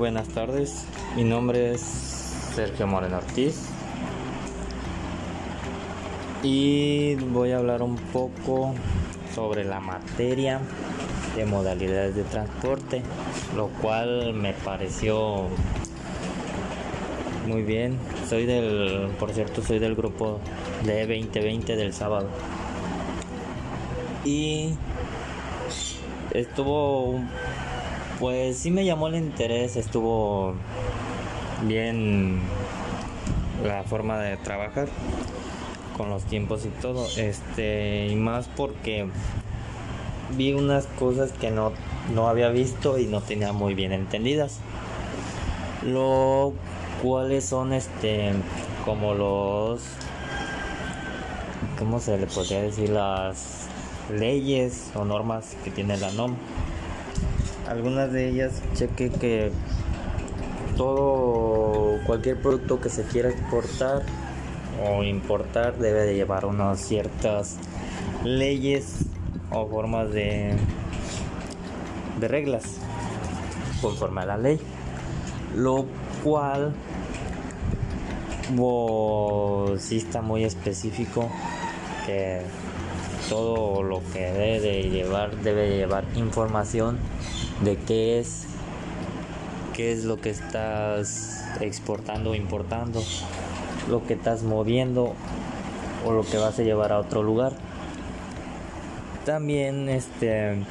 buenas tardes. Mi nombre es Sergio Moreno Ortiz. Y voy a hablar un poco sobre la materia de modalidades de transporte, lo cual me pareció muy bien. Soy del, por cierto, soy del grupo de 2020 del sábado. Y estuvo pues sí me llamó el interés, estuvo bien la forma de trabajar con los tiempos y todo, este, y más porque vi unas cosas que no, no había visto y no tenía muy bien entendidas. Lo cuales son este como los ¿cómo se le podría decir? las leyes o normas que tiene la NOM algunas de ellas cheque que todo cualquier producto que se quiera exportar o importar debe de llevar unas ciertas leyes o formas de de reglas conforme a la ley. Lo cual si está muy específico que todo lo que debe de llevar debe de llevar información de qué es, qué es lo que estás exportando o importando, lo que estás moviendo o lo que vas a llevar a otro lugar. También este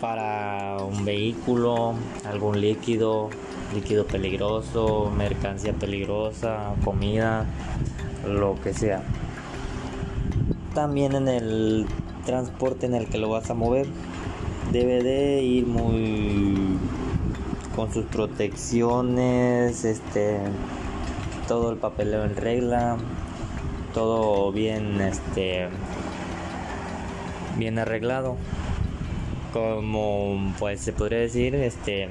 para un vehículo, algún líquido, líquido peligroso, mercancía peligrosa, comida, lo que sea. También en el transporte en el que lo vas a mover. Debe de ir muy con sus protecciones este todo el papeleo en regla todo bien este bien arreglado. Como pues se podría decir este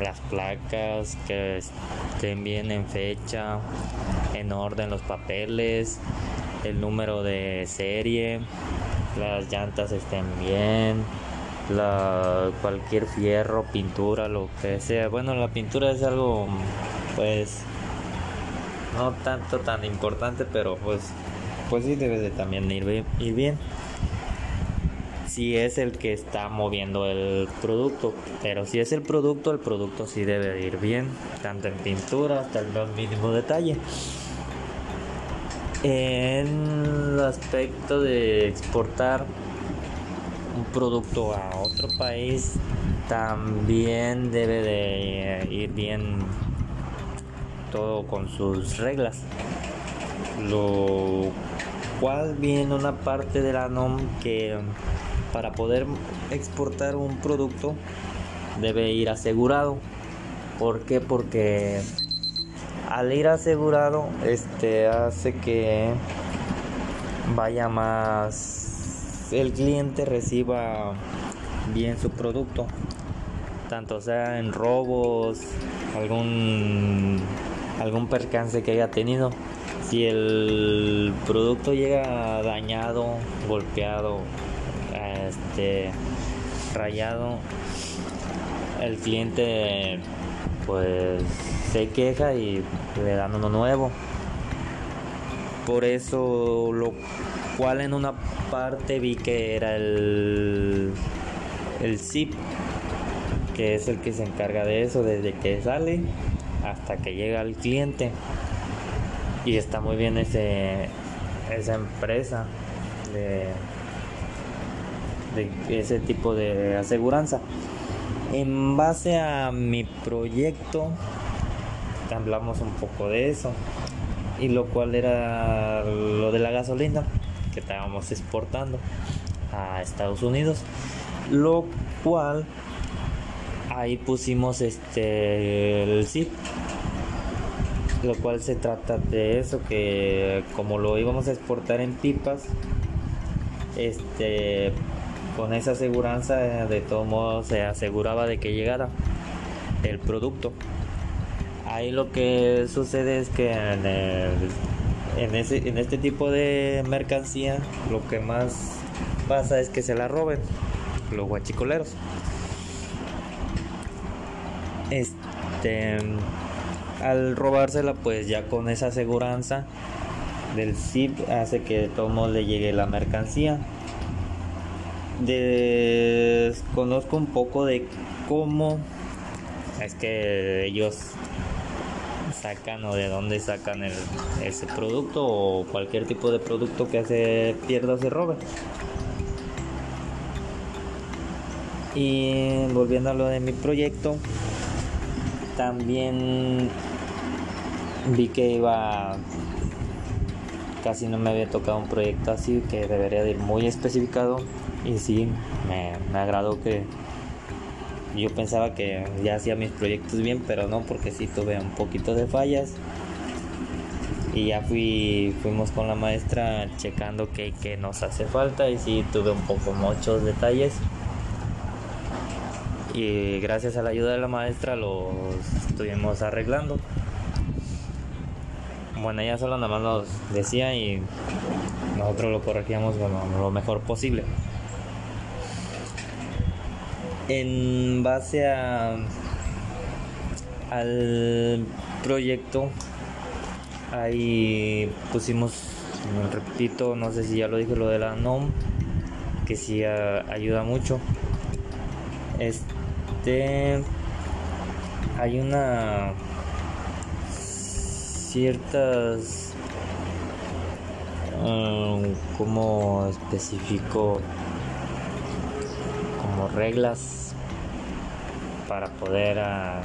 las placas que estén bien en fecha en orden los papeles el número de serie las llantas estén bien, la, cualquier fierro, pintura, lo que sea. Bueno, la pintura es algo, pues, no tanto tan importante, pero pues, pues sí debe de también ir, bien. Si es el que está moviendo el producto, pero si es el producto, el producto sí debe de ir bien, tanto en pintura hasta el mínimo detalle. En el aspecto de exportar un producto a otro país, también debe de ir bien todo con sus reglas. Lo cual viene una parte de la NOM que para poder exportar un producto debe ir asegurado. ¿Por qué? Porque al ir asegurado este hace que vaya más el cliente reciba bien su producto. Tanto sea en robos algún algún percance que haya tenido. Si el producto llega dañado golpeado este rayado el cliente pues se queja y le dan uno nuevo. Por eso lo cual en una parte vi que era el el zip que es el que se encarga de eso desde que sale hasta que llega al cliente y está muy bien ese esa empresa de, de ese tipo de aseguranza en base a mi proyecto hablamos un poco de eso. Y lo cual era lo de la gasolina que estábamos exportando a Estados Unidos. Lo cual ahí pusimos este el zip. Lo cual se trata de eso que como lo íbamos a exportar en pipas este con esa aseguranza de todos modos se aseguraba de que llegara el producto ahí lo que sucede es que en, ese, en este tipo de mercancía lo que más pasa es que se la roben los guachicoleros. este al robársela pues ya con esa aseguranza del zip hace que modo le llegue la mercancía desconozco un poco de cómo es que ellos sacan o de dónde sacan ese producto o cualquier tipo de producto que se pierda o se robe. Y volviendo a lo de mi proyecto, también vi que iba casi no me había tocado un proyecto así que debería de ir muy especificado y sí me, me agradó que yo pensaba que ya hacía mis proyectos bien, pero no, porque sí tuve un poquito de fallas. Y ya fui, fuimos con la maestra checando qué, nos hace falta y sí tuve un poco muchos detalles. Y gracias a la ayuda de la maestra los estuvimos arreglando. Bueno, ella solo nada más nos decía y nosotros lo corregíamos lo mejor posible en base a al proyecto ahí pusimos repito no sé si ya lo dije lo de la NOM que sí ayuda mucho. Este hay una ciertas um, como especifico reglas para poder ah,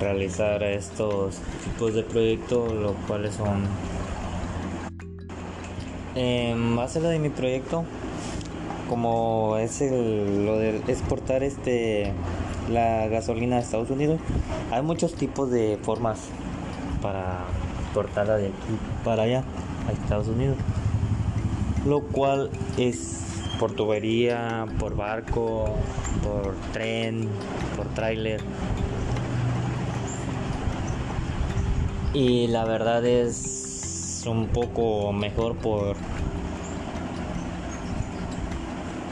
realizar estos tipos de proyectos, los cuales son en base lo de mi proyecto, como es el, lo de exportar este la gasolina a Estados Unidos, hay muchos tipos de formas para exportarla de aquí para allá a Estados Unidos, lo cual es por tubería, por barco, por tren, por tráiler. Y la verdad es un poco mejor por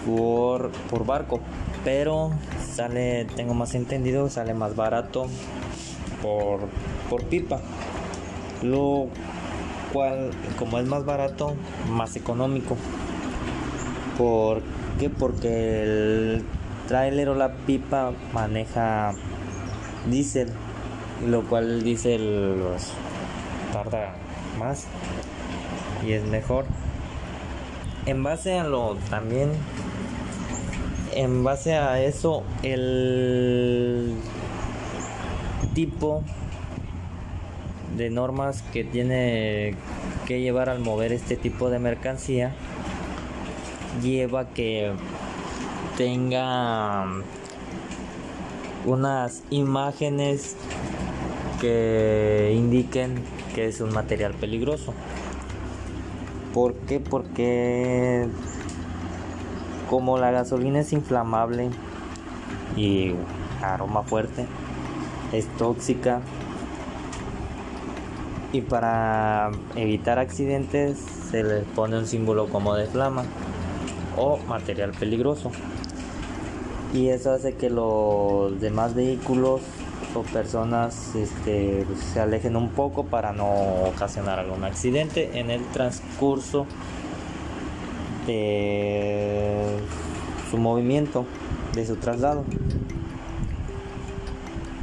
por, por barco, pero sale, tengo más entendido, sale más barato por, por pipa. Lo cual, como es más barato, más económico. ¿Por qué? Porque el tráiler o la pipa maneja diésel, lo cual el diésel pues, tarda más y es mejor. En base a lo también, en base a eso, el tipo de normas que tiene que llevar al mover este tipo de mercancía lleva que tenga unas imágenes que indiquen que es un material peligroso. ¿Por qué? Porque como la gasolina es inflamable y aroma fuerte, es tóxica y para evitar accidentes se les pone un símbolo como de flama o material peligroso. Y eso hace que los demás vehículos o personas este, se alejen un poco para no ocasionar algún accidente en el transcurso de su movimiento, de su traslado.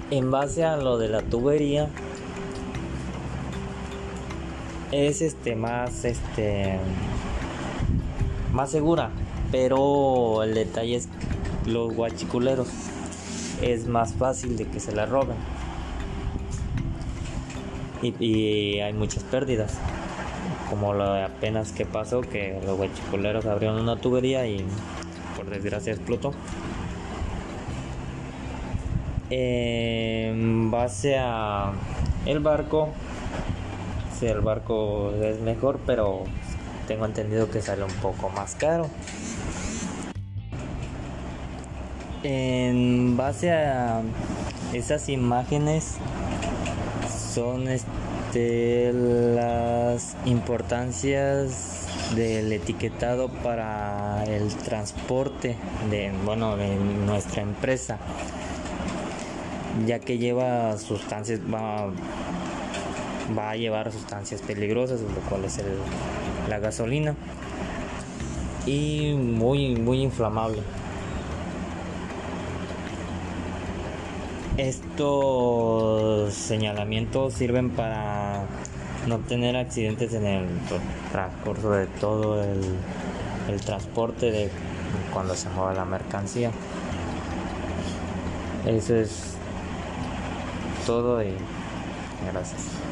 En base a lo de la tubería, es este más este más segura pero el detalle es los guachiculeros es más fácil de que se la roben. Y, hay muchas pérdidas como lo de apenas que pasó que los guachiculeros abrieron una tubería y por desgracia explotó. En base a el barco si el barco es mejor pero tengo entendido que sale un poco más caro. En base a esas imágenes son este, las importancias del etiquetado para el transporte de bueno de nuestra empresa ya que lleva sustancias, va, va a llevar sustancias peligrosas, lo cual es el, la gasolina, y muy, muy inflamable. Estos señalamientos sirven para no tener accidentes en el transcurso de todo el, transporte de cuando se mueva la mercancía. Eso es todo y gracias.